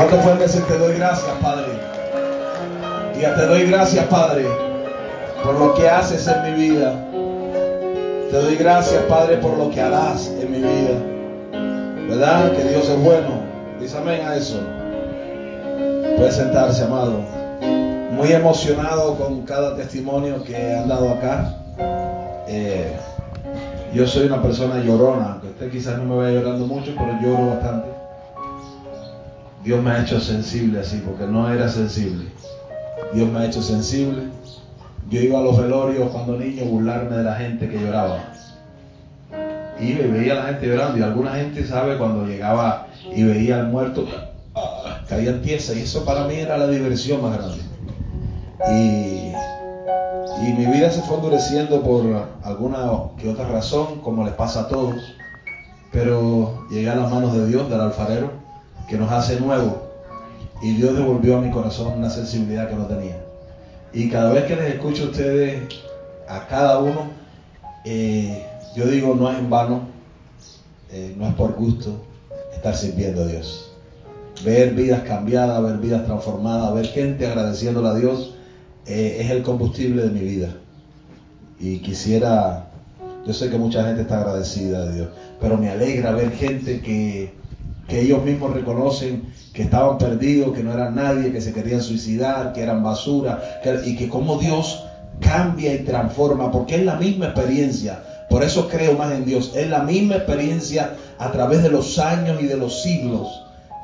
¿Cuánto pueden decir te doy gracias, Padre? Ya te doy gracias, Padre, por lo que haces en mi vida. Te doy gracias, Padre, por lo que harás en mi vida. ¿Verdad? Que Dios es bueno. Dice amén a eso. Puede sentarse, amado. Muy emocionado con cada testimonio que han dado acá. Eh, yo soy una persona llorona, usted quizás no me vaya llorando mucho, pero lloro bastante. Dios me ha hecho sensible así, porque no era sensible. Dios me ha hecho sensible. Yo iba a los velorios cuando niño burlarme de la gente que lloraba. Y veía a la gente llorando. Y alguna gente sabe cuando llegaba y veía al muerto, caían tiesas. Y eso para mí era la diversión más grande. Y, y mi vida se fue endureciendo por alguna que otra razón, como les pasa a todos. Pero llegué a las manos de Dios, del alfarero, que nos hace nuevo. Y Dios devolvió a mi corazón una sensibilidad que no tenía. Y cada vez que les escucho a ustedes, a cada uno, eh, yo digo, no es en vano, eh, no es por gusto estar sirviendo a Dios. Ver vidas cambiadas, ver vidas transformadas, ver gente agradeciéndole a Dios, eh, es el combustible de mi vida. Y quisiera, yo sé que mucha gente está agradecida a Dios, pero me alegra ver gente que, que ellos mismos reconocen que estaban perdidos, que no eran nadie, que se querían suicidar, que eran basura, y que como Dios cambia y transforma, porque es la misma experiencia. Por eso creo más en Dios. Es la misma experiencia a través de los años y de los siglos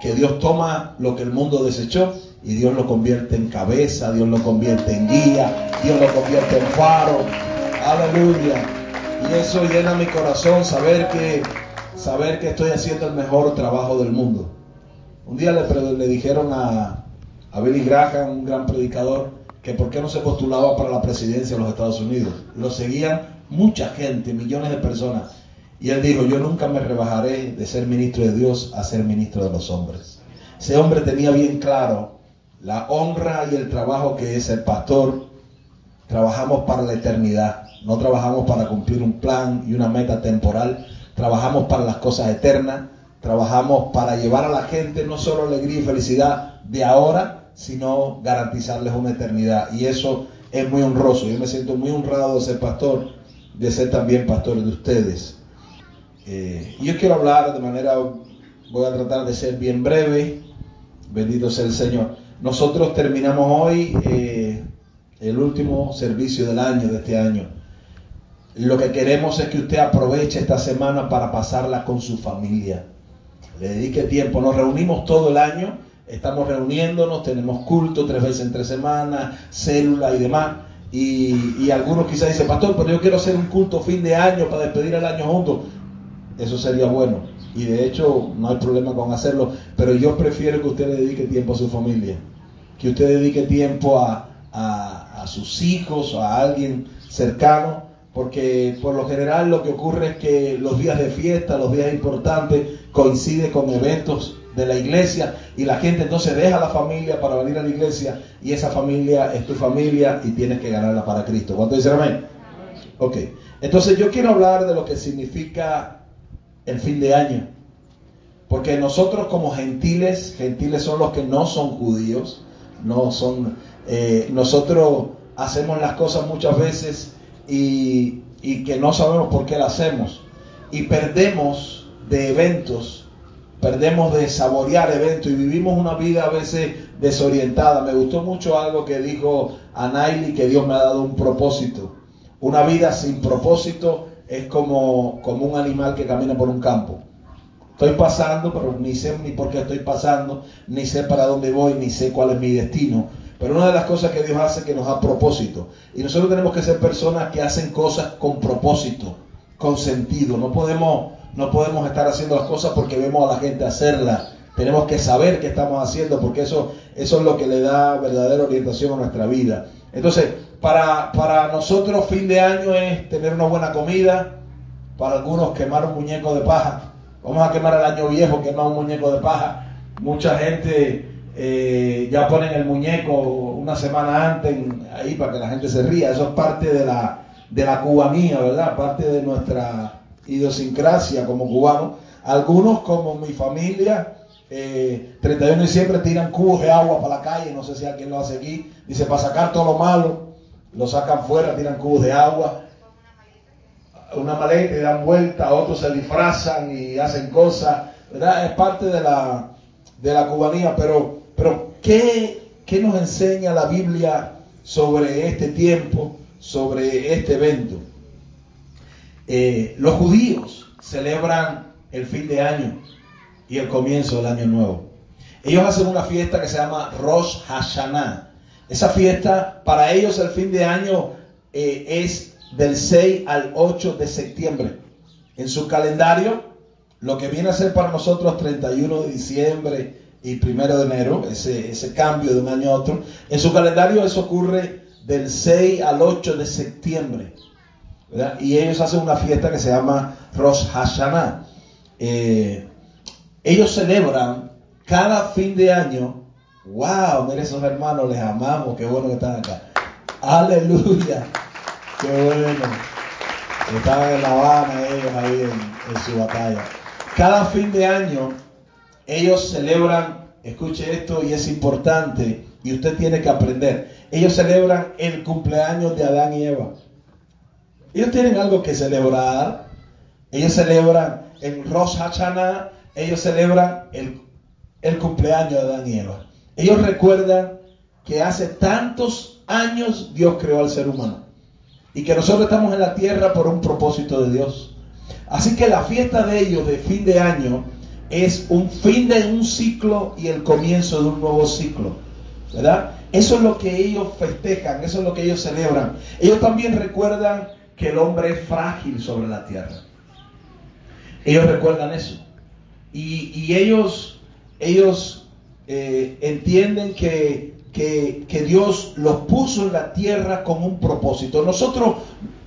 que Dios toma lo que el mundo desechó y Dios lo convierte en cabeza, Dios lo convierte en guía, Dios lo convierte en faro. Aleluya. Y eso llena mi corazón saber que saber que estoy haciendo el mejor trabajo del mundo. Un día le, dijeron a, a Billy Graham, un gran predicador, que por qué no se postulaba para la presidencia de los Estados Unidos. Lo seguían mucha gente, millones de personas. Y él dijo, yo nunca me rebajaré de ser ministro de Dios a ser ministro de los hombres. Ese hombre tenía bien claro la honra y el trabajo que es el pastor. Trabajamos para la eternidad, no trabajamos para cumplir un plan y una meta temporal, trabajamos para las cosas eternas, trabajamos para llevar a la gente no solo alegría y felicidad de ahora, sino garantizarles una eternidad. Y eso es muy honroso. Yo me siento muy honrado de ser pastor, de ser también pastor de ustedes. Eh, yo quiero hablar de manera, voy a tratar de ser bien breve. Bendito sea el Señor. Nosotros terminamos hoy eh, el último servicio del año, de este año. Lo que queremos es que usted aproveche esta semana para pasarla con su familia. Le dedique tiempo. Nos reunimos todo el año. Estamos reuniéndonos, tenemos culto tres veces entre semanas, célula y demás. Y, y, algunos quizás dicen, pastor, pero yo quiero hacer un culto fin de año para despedir el año juntos. Eso sería bueno. Y de hecho no hay problema con hacerlo. Pero yo prefiero que usted le dedique tiempo a su familia. Que usted dedique tiempo a, a, a sus hijos, a alguien cercano. Porque por lo general lo que ocurre es que los días de fiesta, los días importantes, coincide con eventos de la iglesia y la gente entonces deja la familia para venir a la iglesia y esa familia es tu familia y tienes que ganarla para Cristo. ¿Cuánto dicen amén? Ok, entonces yo quiero hablar de lo que significa el fin de año. Porque nosotros como gentiles, gentiles son los que no son judíos, no son, eh, nosotros hacemos las cosas muchas veces y, que no sabemos por qué las hacemos. Y perdemos de eventos perdemos de saborear eventos y vivimos una vida a veces desorientada. Me gustó mucho algo que dijo Anaili, que Dios me ha dado un propósito. Una vida sin propósito es como, como un animal que camina por un campo. Estoy pasando, pero ni sé ni por qué estoy pasando, ni sé para dónde voy, ni sé cuál es mi destino. Pero una de las cosas que Dios hace es que nos da propósito. Y nosotros tenemos que ser personas que hacen cosas con propósito, con sentido. No podemos no podemos estar haciendo las cosas porque vemos a la gente hacerlas. Tenemos que saber qué estamos haciendo porque eso, eso es lo que le da verdadera orientación a nuestra vida. Entonces, para, para nosotros fin de año es tener una buena comida, para algunos quemar un muñeco de paja. Vamos a quemar el año viejo, quemar un muñeco de paja. Mucha gente eh, ya ponen el muñeco una semana antes ahí para que la gente se ría. Eso es parte de la, de la cubanía, ¿verdad? Parte de nuestra idiosincrasia como cubano. Algunos, como mi familia, eh, 31 de diciembre tiran cubos de agua para la calle, no sé si alguien lo hace aquí, dice para sacar todo lo malo, lo sacan fuera, tiran cubos de agua, una maleta y dan vuelta, otros se disfrazan y hacen cosas, ¿verdad? Es parte de la, de la cubanía, pero, pero ¿qué, ¿qué nos enseña la Biblia sobre este tiempo, sobre este evento? Eh, los judíos celebran el fin de año y el comienzo del año nuevo. Ellos hacen una fiesta que se llama Rosh Hashanah. Esa fiesta, para ellos el fin de año eh, es del 6 al 8 de septiembre. En su calendario, lo que viene a ser para nosotros 31 de diciembre y 1 de enero, ese, ese cambio de un año a otro, en su calendario eso ocurre del 6 al 8 de septiembre. Y ellos hacen una fiesta que se llama Rosh Hashanah. Eh, ellos celebran cada fin de año. ¡Wow! Mire esos hermanos, les amamos, qué bueno que están acá. Aleluya. Qué bueno. Estaban en La Habana ellos ahí en, su batalla. Cada fin de año ellos celebran, escuche esto y es importante y usted tiene que aprender. Ellos celebran el cumpleaños de Adán y Eva. Ellos tienen algo que celebrar. Ellos celebran en Rosh Hashanah, ellos celebran el, el cumpleaños de Adán y Eva. Ellos recuerdan que hace tantos años Dios creó al ser humano y que nosotros estamos en la tierra por un propósito de Dios. Así que la fiesta de ellos de fin de año es un fin de un ciclo y el comienzo de un nuevo ciclo. ¿Verdad? Eso es lo que ellos festejan, eso es lo que ellos celebran. Ellos también recuerdan que el hombre es frágil sobre la tierra. Ellos recuerdan eso. Y, ellos, ellos eh, entienden que que, Dios los puso en la tierra con un propósito. Nosotros,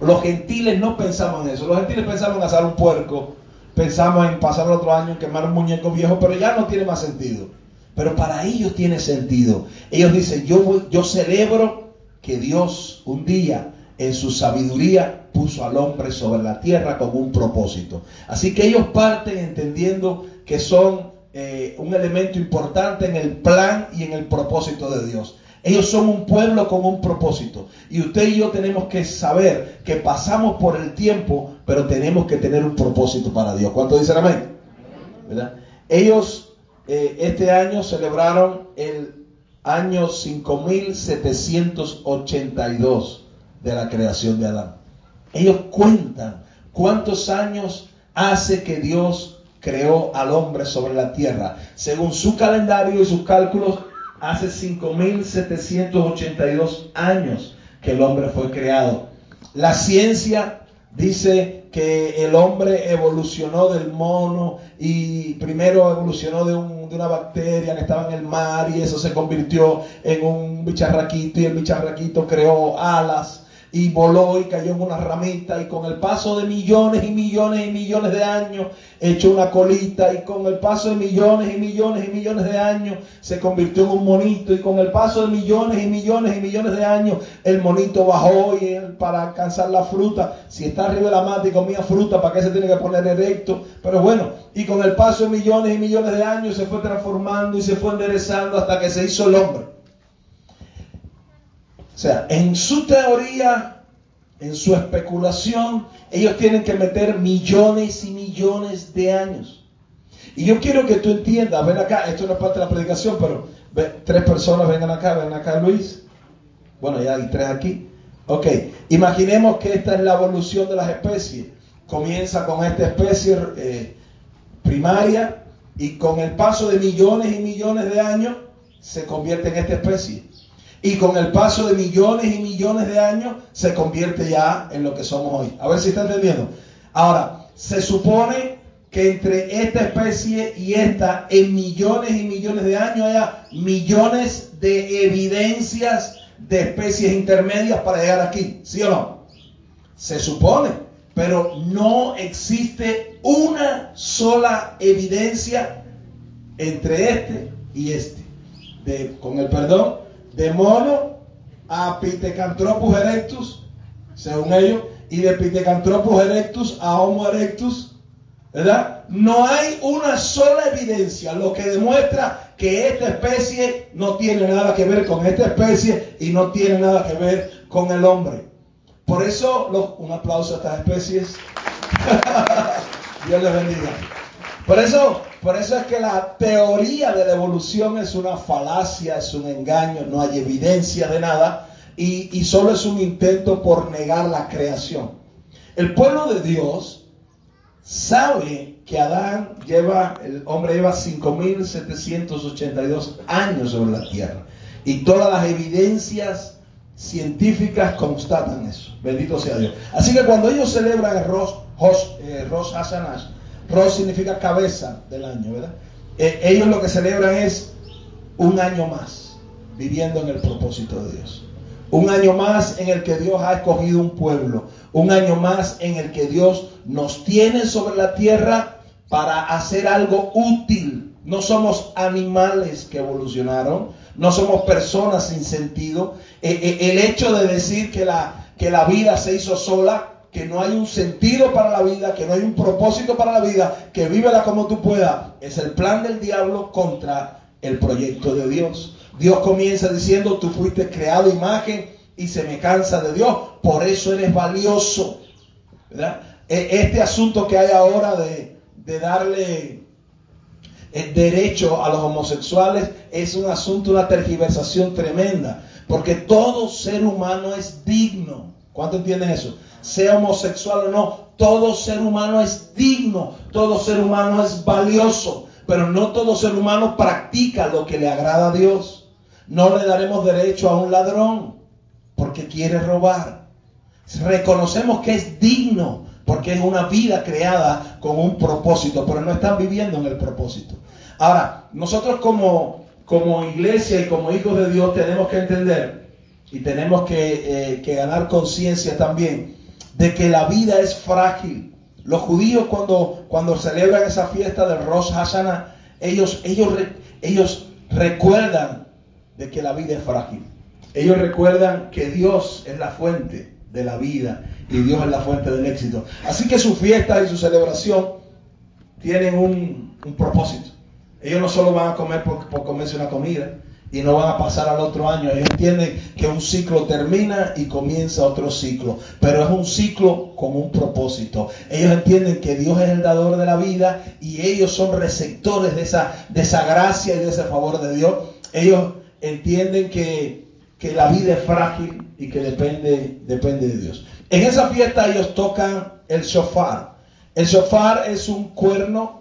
los gentiles, no pensamos en eso. Los gentiles pensamos en asar un puerco, pensamos en pasar el otro año en quemar un muñeco viejo, pero ya no tiene más sentido. Pero para ellos tiene sentido. Ellos dicen, yo, yo celebro que Dios un día en su sabiduría puso al hombre sobre la tierra con un propósito. Así que ellos parten entendiendo que son eh, un elemento importante en el plan y en el propósito de Dios. Ellos son un pueblo con un propósito. Y usted y yo tenemos que saber que pasamos por el tiempo, pero tenemos que tener un propósito para Dios. ¿Cuánto dicen amén? Ellos eh, este año celebraron el año 5782 de la creación de Adán. Ellos cuentan cuántos años hace que Dios creó al hombre sobre la tierra. Según su calendario y sus cálculos, hace 5.782 años que el hombre fue creado. La ciencia dice que el hombre evolucionó del mono y primero evolucionó de, de, una bacteria que estaba en el mar y eso se convirtió en un bicharraquito y el bicharraquito creó alas y voló y cayó en una ramita y con el paso de millones y millones y millones de años echó una colita y con el paso de millones y millones y millones de años se convirtió en un monito y con el paso de millones y millones y millones de años el monito bajó y para alcanzar la fruta, si está arriba de la mata y comía fruta, ¿para qué se tiene que poner erecto? Pero bueno, y con el paso de millones y millones de años se fue transformando y se fue enderezando hasta que se hizo el hombre. O sea, en su teoría, en su especulación, ellos tienen que meter millones y millones de años. Y yo quiero que tú entiendas, ven acá, esto no es parte de la predicación, pero tres personas vengan acá, ven acá Luis. Bueno, ya hay tres aquí. Ok, imaginemos que esta es la evolución de las especies. Comienza con esta especie eh, primaria y con el paso de millones y millones de años se convierte en esta especie y con el paso de millones y millones de años se convierte ya en lo que somos hoy. A ver si está entendiendo. Ahora, se supone que entre esta especie y esta, en millones y millones de años, haya millones de evidencias de especies intermedias para llegar aquí. ¿Sí o no? Se supone, pero no existe una sola evidencia entre este y este. De, con el perdón, de mono a Pithecanthropus erectus, según ellos, y de Pithecanthropus erectus a Homo erectus, ¿verdad? No hay una sola evidencia, lo que demuestra que esta especie no tiene nada que ver con esta especie y no tiene nada que ver con el hombre. Por eso, un aplauso a estas especies. Dios les bendiga. Por eso, por eso es que la teoría de la evolución es una falacia, es un engaño, no hay evidencia de nada y, solo es un intento por negar la creación. El pueblo de Dios sabe que Adán lleva, el hombre lleva 5.782 años sobre la tierra y todas las evidencias científicas constatan eso. Bendito sea Dios. Así que cuando ellos celebran el Rosh, eh, Hashanah, Rosh significa cabeza del año, ¿verdad? Eh, ellos lo que celebran es un año más viviendo en el propósito de Dios. Un año más en el que Dios ha escogido un pueblo. Un año más en el que Dios nos tiene sobre la tierra para hacer algo útil. No somos animales que evolucionaron, no somos personas sin sentido. Eh, eh, el hecho de decir que la, que la vida se hizo sola, que no hay un sentido para la vida, que no hay un propósito para la vida, que vívela como tú puedas, es el plan del diablo contra el proyecto de Dios. Dios comienza diciendo, tú fuiste creado imagen y se me cansa de Dios, por eso eres valioso. E, este asunto que hay ahora de, de darle el derecho a los homosexuales es un asunto, una tergiversación tremenda, porque todo ser humano es digno. ¿Cuánto entienden eso? Sea homosexual o no, todo ser humano es digno, todo ser humano es valioso, pero no todo ser humano practica lo que le agrada a Dios. No le daremos derecho a un ladrón porque quiere robar. Reconocemos que es digno, porque es una vida creada con un propósito, pero no están viviendo en el propósito. Ahora, nosotros como, como iglesia y como hijos de Dios tenemos que entender y tenemos que, eh, que ganar conciencia también de que la vida es frágil. Los judíos cuando, cuando celebran esa fiesta del Rosh Hashanah, ellos, ellos, ellos recuerdan de que la vida es frágil. Ellos recuerdan que Dios es la fuente de la vida y Dios es la fuente del éxito. Así que su fiesta y su celebración tienen un, propósito. Ellos no solo van a comer por, comerse una comida y no van a pasar al otro año. Ellos entienden que un ciclo termina y comienza otro ciclo, pero es un ciclo con un propósito. Ellos entienden que Dios es el dador de la vida y ellos son receptores de esa, de esa gracia y de ese favor de Dios. Ellos entienden que, que la vida es frágil y que depende, depende de Dios. En esa fiesta ellos tocan el shofar. El shofar es un cuerno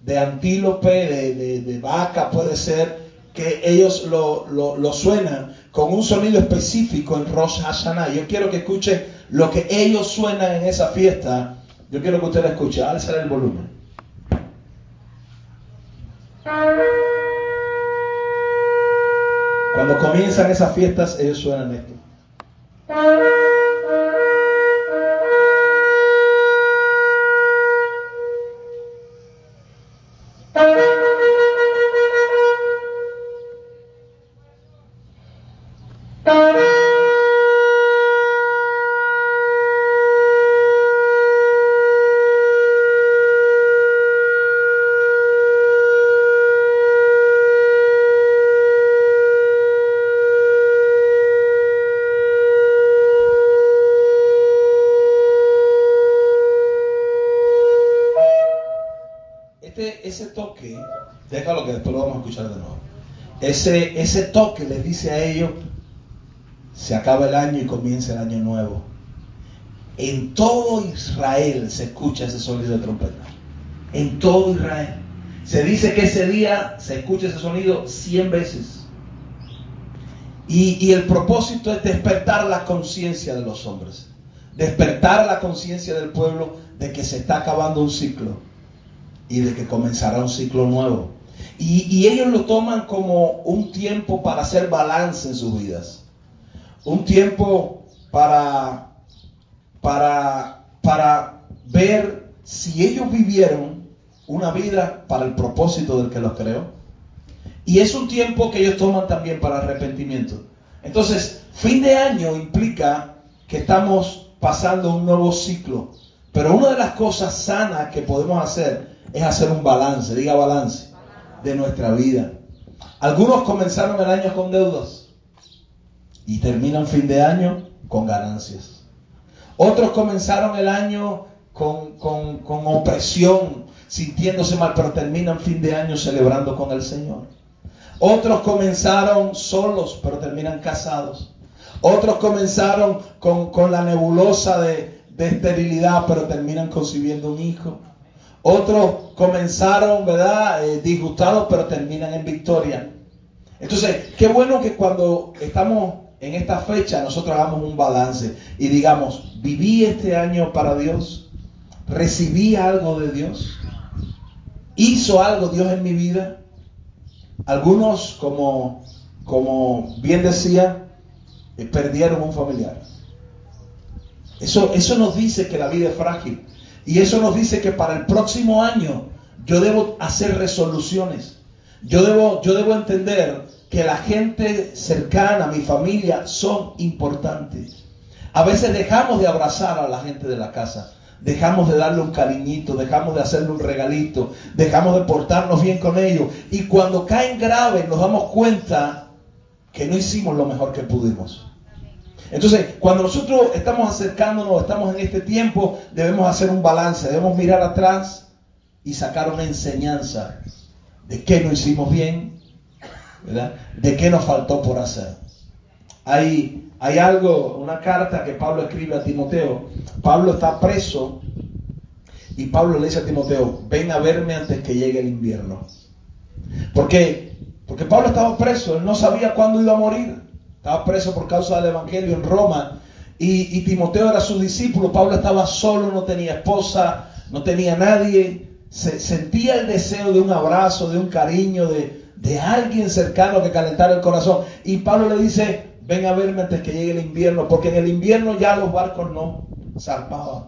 de antílope, de, vaca, puede ser, que ellos lo, lo, suenan con un sonido específico en Rosh Hashanah. Yo quiero que escuchen lo que ellos suenan en esa fiesta. Yo quiero que usted lo escuche. Alzar el volumen. Cuando comienzan esas fiestas, ellos suenan esto. Ese, toque les dice a ellos, se acaba el año y comienza el año nuevo. En todo Israel se escucha ese sonido de trompeta. En todo Israel. Se dice que ese día se escucha ese sonido 100 veces. Y el propósito es despertar la conciencia de los hombres. Despertar la conciencia del pueblo de que se está acabando un ciclo y de que comenzará un ciclo nuevo. Y, ellos lo toman como un tiempo para hacer balance en sus vidas. Un tiempo para, para, para ver si ellos vivieron una vida para el propósito del que los creó. Y es un tiempo que ellos toman también para arrepentimiento. Entonces, fin de año implica que estamos pasando un nuevo ciclo Pero una de las cosas sanas que podemos hacer es hacer un balance, diga balance, de nuestra vida. Algunos comenzaron el año con deudas y terminan fin de año con ganancias. Otros comenzaron el año con, con opresión, sintiéndose mal, pero terminan fin de año celebrando con el Señor. Otros comenzaron solos, pero terminan casados. Otros comenzaron con, la nebulosa de, esterilidad, pero terminan concibiendo un hijo. Otros comenzaron, ¿verdad?, eh, disgustados, pero terminan en victoria. Entonces, qué bueno que cuando estamos en esta fecha nosotros hagamos un balance y digamos, viví este año para Dios, recibí algo de Dios, hizo algo Dios en mi vida. Algunos, como, como bien decía, eh, perdieron un familiar. Eso, eso nos dice que la vida es frágil. Y eso nos dice que para el próximo año yo debo hacer resoluciones. Yo debo, yo debo entender que la gente cercana, mi familia, son importantes. A veces dejamos de abrazar a la gente de la casa. Dejamos de darle un cariñito, dejamos de hacerle un regalito, dejamos de portarnos bien con ellos. Y cuando caen graves nos damos cuenta que no hicimos lo mejor que pudimos. Entonces, cuando nosotros estamos acercándonos, estamos en este tiempo, debemos hacer un balance, debemos mirar atrás y sacar una enseñanza de qué no hicimos bien, ¿verdad? de qué nos faltó por hacer. Hay, hay algo, una carta que Pablo escribe a Timoteo. Pablo está preso y Pablo le dice a Timoteo, ven a verme antes que llegue el invierno. ¿Por qué? Porque Pablo estaba preso, él no sabía cuándo iba a morir. Estaba preso por causa del Evangelio en Roma. Y, Timoteo era su discípulo. Pablo estaba solo, no tenía esposa, no tenía nadie. Se, sentía el deseo de un abrazo, de un cariño, de, alguien cercano que calentara el corazón. Y Pablo le dice, ven a verme antes que llegue el invierno, porque en el invierno ya los barcos no zarpaban.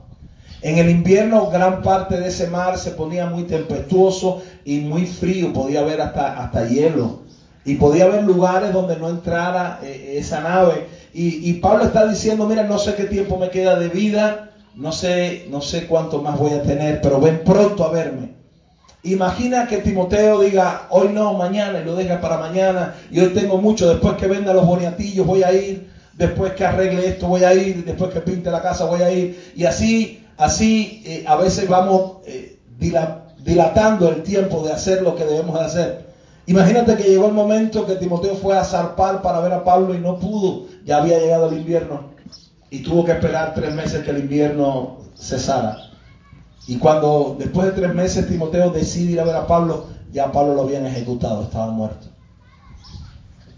En el invierno gran parte de ese mar se ponía muy tempestuoso y muy frío, podía haber hasta, hasta hielo. Y podía haber lugares donde no entrara eh, esa nave. Y, Pablo está diciendo, mira, no sé qué tiempo me queda de vida, no sé, no sé cuánto más voy a tener, pero ven pronto a verme. Imagina que Timoteo diga, hoy no, mañana, y lo deja para mañana, y hoy tengo mucho, después que venda los boniatillos voy a ir, después que arregle esto voy a ir, después que pinte la casa voy a ir, y así, así eh, a veces vamos eh, dilatando el tiempo de hacer lo que debemos de hacer. Imagínate que llegó el momento que Timoteo fue a zarpar para ver a Pablo y no pudo. Ya había llegado el invierno y tuvo que esperar tres meses que el invierno cesara. Y cuando después de tres meses Timoteo decide ir a ver a Pablo, ya Pablo lo habían ejecutado, estaba muerto.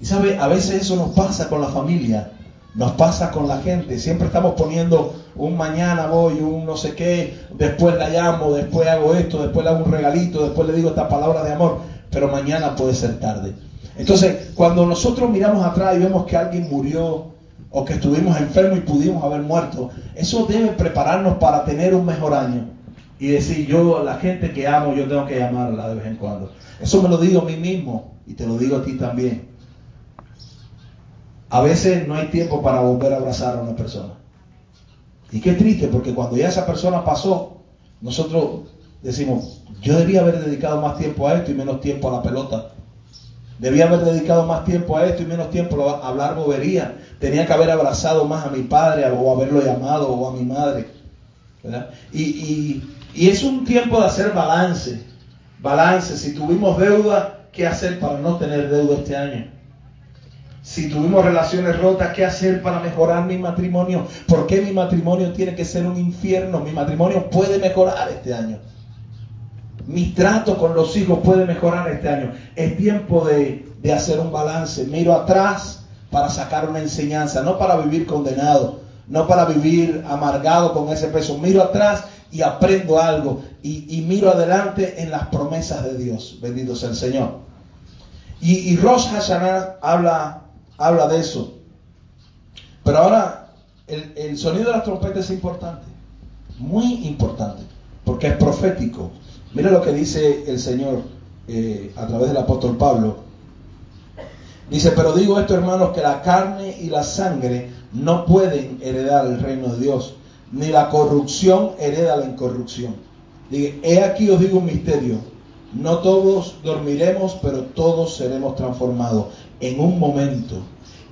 Y sabe, a veces eso nos pasa con la familia, nos pasa con la gente. Siempre estamos poniendo un mañana voy, un no sé qué, después la llamo, después hago esto, después le hago un regalito, después le digo esta palabra de amor pero mañana puede ser tarde. Entonces, cuando nosotros miramos atrás y vemos que alguien murió o que estuvimos enfermos y pudimos haber muerto, eso debe prepararnos para tener un mejor año. Y decir, yo, la gente que amo, yo tengo que llamarla de vez en cuando. Eso me lo digo a mí mismo y te lo digo a ti también. A veces no hay tiempo para volver a abrazar a una persona. Y qué triste, porque cuando ya esa persona pasó, nosotros decimos, yo debía haber dedicado más tiempo a esto y menos tiempo a la pelota. Debía haber dedicado más tiempo a esto y menos tiempo a hablar bobería. Tenía que haber abrazado más a mi padre o haberlo llamado o a mi madre. Y, y es un tiempo de hacer balance. Balance. Si tuvimos deuda, ¿qué hacer para no tener deuda este año? Si tuvimos relaciones rotas, ¿qué hacer para mejorar mi matrimonio? ¿Por qué mi matrimonio tiene que ser un infierno? Mi matrimonio puede mejorar este año mi trato con los hijos puede mejorar este año. Es tiempo de, hacer un balance. Miro atrás para sacar una enseñanza, no para vivir condenado, no para vivir amargado con ese peso. Miro atrás y aprendo algo y, miro adelante en las promesas de Dios. Bendito sea el Señor. Y, y Rosh Hashanah habla, habla de eso. Pero ahora el, el sonido de las trompetas es importante, muy importante, porque es profético. Mira lo que dice el Señor eh, a través del apóstol Pablo. Dice, pero digo esto hermanos, que la carne y la sangre no pueden heredar el reino de Dios, ni la corrupción hereda la incorrupción. Dije, he aquí os digo un misterio. No todos dormiremos, pero todos seremos transformados en un momento,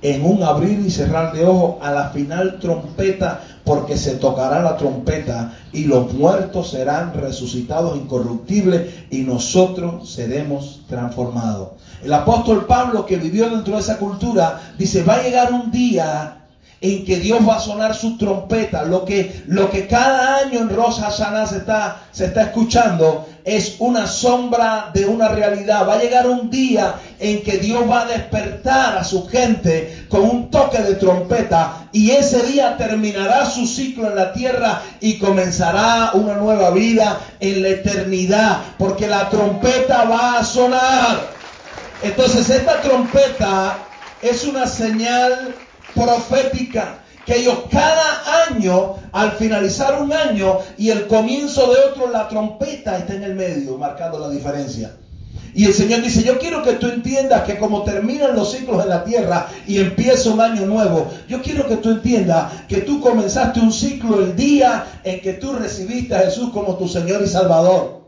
en un abrir y cerrar de ojos, a la final trompeta, porque se tocará la trompeta y los muertos serán resucitados incorruptibles y nosotros seremos transformados. El apóstol Pablo, que vivió dentro de esa cultura, dice, va a llegar un día en que Dios va a sonar su trompeta. Lo que, lo que cada año en Rosh Hashanah se está, se está escuchando es una sombra de una realidad. Va a llegar un día en que Dios va a despertar a su gente con un toque de trompeta y ese día terminará su ciclo en la tierra y comenzará una nueva vida en la eternidad porque la trompeta va a sonar. Entonces esta trompeta es una señal profética que ellos cada año, al finalizar un año y el comienzo de otro, la trompeta está en el medio, marcando la diferencia. Y el Señor dice, yo quiero que tú entiendas que como terminan los ciclos en la tierra y empieza un año nuevo, yo quiero que tú entiendas que tú comenzaste un ciclo el día en que tú recibiste a Jesús como tu Señor y Salvador.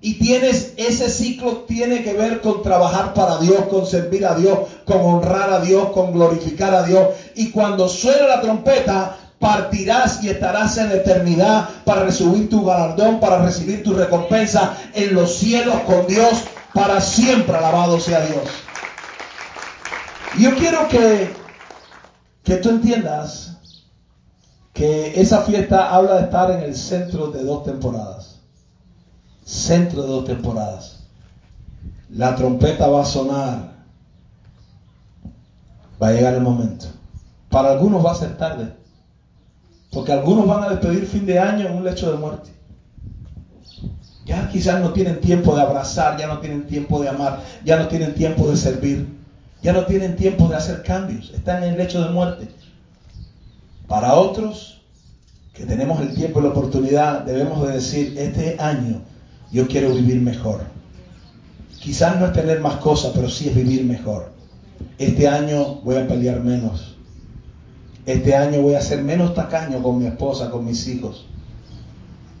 Y tienes, ese ciclo tiene que ver con trabajar para Dios, con servir a Dios, con honrar a Dios, con glorificar a Dios. Y cuando suene la trompeta, partirás y estarás en eternidad para recibir tu galardón, para recibir tu recompensa en los cielos con Dios para siempre. Alabado sea Dios. Yo quiero que, que tú entiendas que esa fiesta habla de estar en el centro de dos temporadas centro de dos temporadas. La trompeta va a sonar. Va a llegar el momento. Para algunos va a ser tarde. Porque algunos van a despedir fin de año en un lecho de muerte. Ya quizás no tienen tiempo de abrazar, ya no tienen tiempo de amar, ya no tienen tiempo de servir, ya no tienen tiempo de hacer cambios. Están en el lecho de muerte. Para otros, que tenemos el tiempo y la oportunidad, debemos de decir, este año yo quiero vivir mejor. Quizás no es tener más cosas, pero sí es vivir mejor. Este año voy a pelear menos. Este año voy a ser menos tacaño con mi esposa, con mis hijos.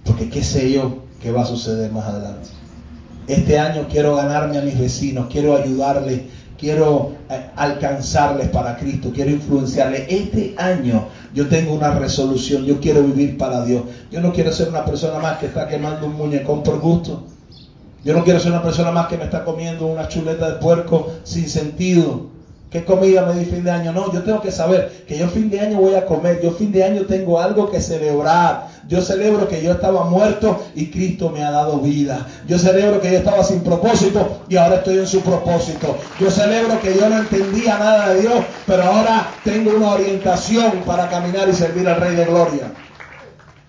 Porque qué sé yo qué va a suceder más adelante. Este año quiero ganarme a mis vecinos, quiero ayudarles, quiero eh, alcanzarles para Cristo, quiero influenciarles. Este año yo tengo una resolución, yo quiero vivir para Dios. Yo no quiero ser una persona más que está quemando un muñecón por gusto. Yo no quiero ser una persona más que me está comiendo una chuleta de puerco sin sentido. ¿Qué comida me di fin de año? No, yo tengo que saber que yo fin de año voy a comer. Yo fin de año tengo algo que celebrar. Yo celebro que yo estaba muerto y Cristo me ha dado vida. Yo celebro que yo estaba sin propósito y ahora estoy en su propósito. Yo celebro que yo no entendía nada de Dios, pero ahora tengo una orientación para caminar y servir al Rey de Gloria.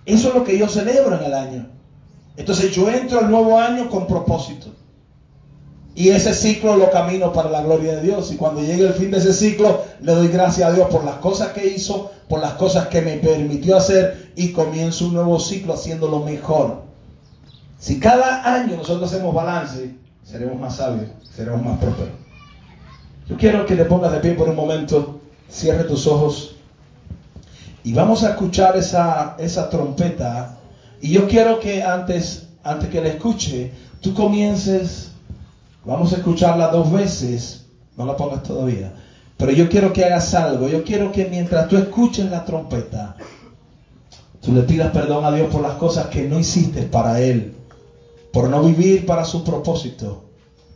Eso es lo que yo celebro en el año. Entonces yo entro al nuevo año con propósito. Y ese ciclo lo camino para la gloria de Dios. Y cuando llegue el fin de ese ciclo, le doy gracias a Dios por las cosas que hizo, por las cosas que me permitió hacer y comienzo un nuevo ciclo haciéndolo mejor. Si cada año nosotros hacemos balance, seremos más sabios, seremos más prósperos. Yo quiero que te pongas de pie por un momento, cierre tus ojos y vamos a escuchar esa, esa trompeta. Y yo quiero que antes, antes que la escuche, tú comiences Vamos a escucharla dos veces. No la pongas todavía. Pero yo quiero que hagas algo. Yo quiero que mientras tú escuches la trompeta, tú le pidas perdón a Dios por las cosas que no hiciste para Él. Por no vivir para su propósito.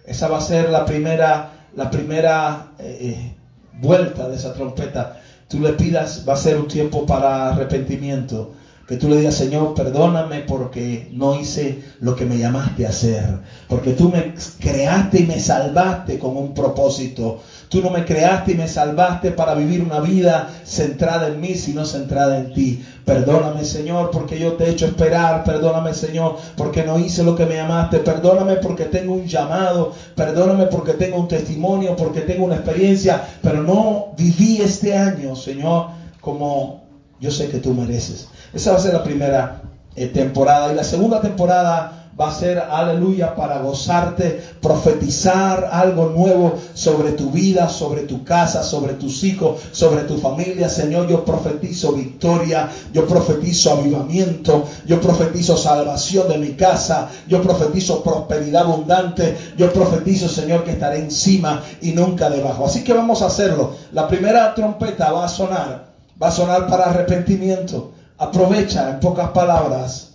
Esa va a ser la primera, la primera eh, eh, vuelta de esa trompeta. Tú le pidas, va a ser un tiempo para arrepentimiento que tú le digas, Señor, perdóname porque no hice lo que me llamaste a hacer. Porque tú me creaste y me salvaste con un propósito. Tú no me creaste y me salvaste para vivir una vida centrada en mí, sino centrada en ti. Perdóname, Señor, porque yo te he hecho esperar. Perdóname, Señor, porque no hice lo que me llamaste. Perdóname porque tengo un llamado. Perdóname porque tengo un testimonio, porque tengo una experiencia. Pero no viví este año, Señor, como yo sé que tú mereces. Esa va a ser la primera eh, temporada. Y la segunda temporada va a ser, aleluya, para gozarte, profetizar algo nuevo sobre tu vida, sobre tu casa, sobre tus hijos, sobre tu familia. Señor, yo profetizo victoria, yo profetizo avivamiento, yo profetizo salvación de mi casa, yo profetizo prosperidad abundante, yo profetizo, Señor, que estaré encima y nunca debajo. Así que vamos a hacerlo. La primera trompeta va a sonar, va a sonar para arrepentimiento. Aprovecha, en pocas palabras.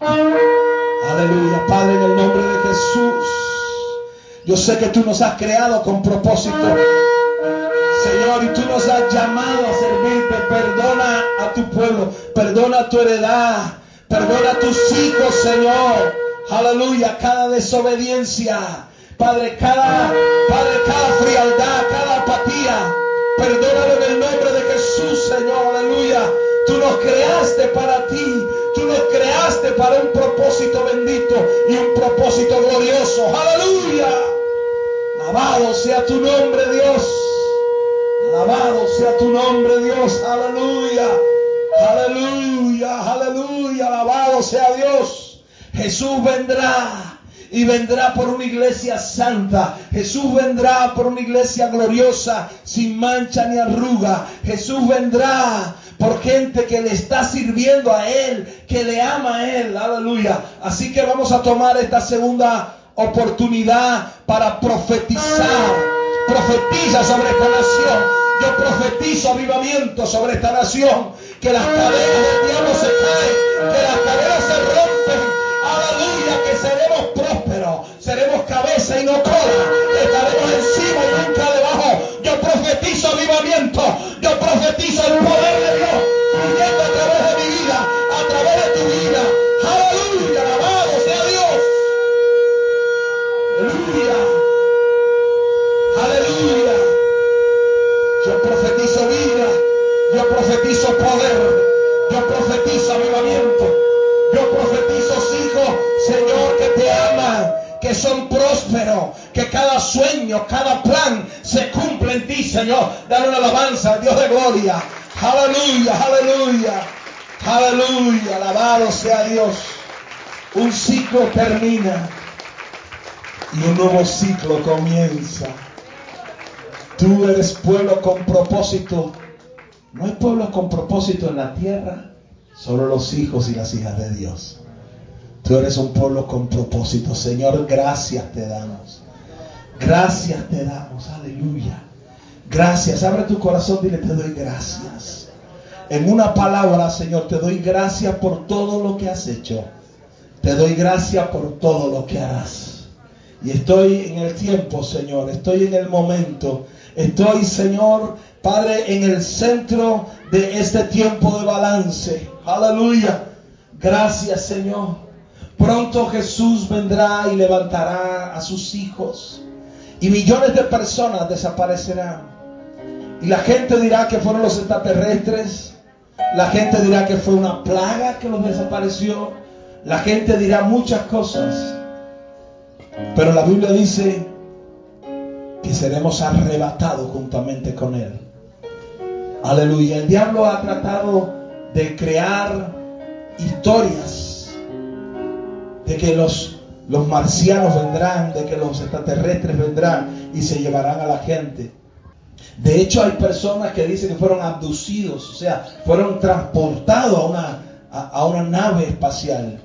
Aleluya, Padre, en el nombre de Jesús. Yo sé que tú nos has creado con propósito. Señor, y tú nos has llamado a servirte. Perdona a tu pueblo, perdona a tu heredad, perdona a tus hijos, Señor. Aleluya, cada desobediencia. Padre, cada, Padre, cada frialdad, cada apatía. Perdónalo en el nombre de Jesús, Señor. Aleluya. Tú nos creaste para ti. Tú nos creaste para un propósito bendito y un propósito glorioso. Aleluya. Alabado sea tu nombre, Dios. Alabado sea tu nombre, Dios. Aleluya. Aleluya. Aleluya. Alabado sea Dios. Jesús vendrá y vendrá por una iglesia santa. Jesús vendrá por una iglesia gloriosa, sin mancha ni arruga. Jesús vendrá por gente que le está sirviendo a Él, que le ama a Él. Aleluya. Así que vamos a tomar esta segunda oportunidad para profetizar. Profetiza sobre esta nación. Yo profetizo avivamiento sobre esta nación. Que las cadenas del diablo se caen. Que las cadenas se rompen que seremos prósperos, seremos cabeza y no cola, estaremos encima y nunca debajo. Yo profetizo avivamiento, yo profetizo el poder Yo profetizo vida, yo profetizo poder, yo profetizo avivamiento, yo profetizo hijos Señor, que te aman, que son prósperos, que cada sueño, cada plan se cumple en ti, Señor. Dale una alabanza al Dios de gloria. Aleluya, aleluya, aleluya. Alabado sea Dios. Un ciclo termina y un nuevo ciclo comienza. Tú eres pueblo con propósito. No hay pueblo con propósito en la tierra, solo los hijos y las hijas de Dios. Tú eres un pueblo con propósito. Señor, gracias te damos. Gracias te damos. Aleluya. Gracias. Abre tu corazón, dile, te doy gracias. En una palabra, Señor, te doy gracias por todo lo que has hecho. Te doy gracias por todo lo que harás. Y estoy en el tiempo, Señor. Estoy en el momento. Estoy, Señor, Padre, en el centro de este tiempo de balance. Aleluya. Gracias, Señor. Pronto Jesús vendrá y levantará a sus hijos. Y millones de personas desaparecerán. Y la gente dirá que fueron los extraterrestres. La gente dirá que fue una plaga que los desapareció. La gente dirá muchas cosas. Pero la Biblia dice que seremos arrebatados juntamente con Él. Aleluya. El diablo ha tratado de crear historias de que los, los marcianos vendrán, de que los extraterrestres vendrán y se llevarán a la gente. De hecho, hay personas que dicen que fueron abducidos, o sea, fueron transportados a una, a, una nave espacial.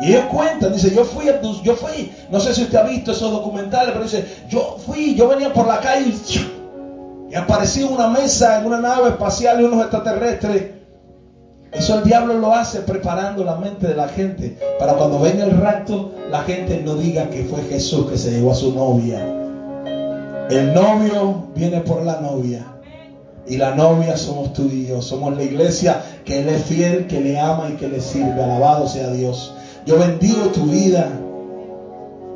Y ellos cuentan, dice, yo fui, yo fui, no sé si usted ha visto esos documentales, pero dice, yo fui, yo venía por la calle y, y aparecí en una mesa, en una nave espacial y unos extraterrestres eso el diablo lo hace preparando la mente de la gente para cuando venga el rapto la gente no diga que fue Jesús que se llevó a su novia. El novio viene por la novia y la novia somos tú y yo. Somos la iglesia que Él es fiel, que le ama y que le sirve. Alabado sea Dios. Yo bendigo tu vida.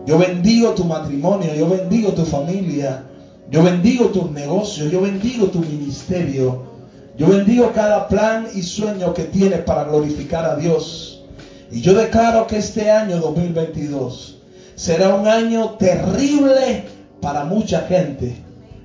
Yo bendigo tu matrimonio. Yo bendigo tu familia. Yo bendigo tus negocios. Yo bendigo tu ministerio. Yo bendigo cada plan y sueño que tienes para glorificar a Dios. Y yo declaro que este año 2022 será un año terrible para mucha gente,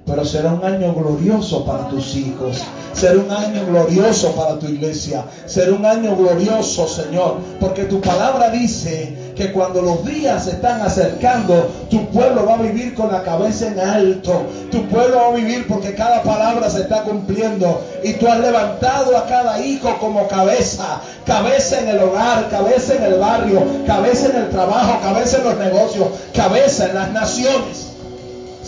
pero será un año glorioso para tus hijos. Será un año glorioso para tu iglesia. Será un año glorioso, Señor, porque tu palabra dice que cuando los días se están acercando, tu pueblo va a vivir con la cabeza en alto. Tu pueblo va a vivir porque cada palabra se está cumpliendo. Y tú has levantado a cada hijo como cabeza. Cabeza en el hogar, cabeza en el barrio, cabeza en el trabajo, cabeza en los negocios, cabeza en las naciones.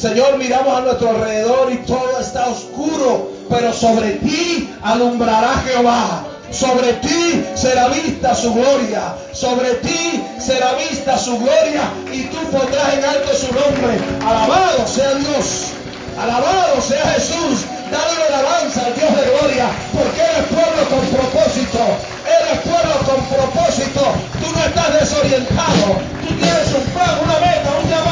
Señor, miramos a nuestro alrededor y todo está oscuro, pero sobre ti alumbrará Jehová. Sobre ti será vista su gloria. Sobre ti será vista su gloria. Y tú pondrás en alto su nombre. Alabado sea Dios. Alabado sea Jesús. Dale una alabanza al Dios de gloria. Porque eres pueblo con propósito. Eres pueblo con propósito. Tú no estás desorientado. Tú tienes un plan, una meta, un llamado.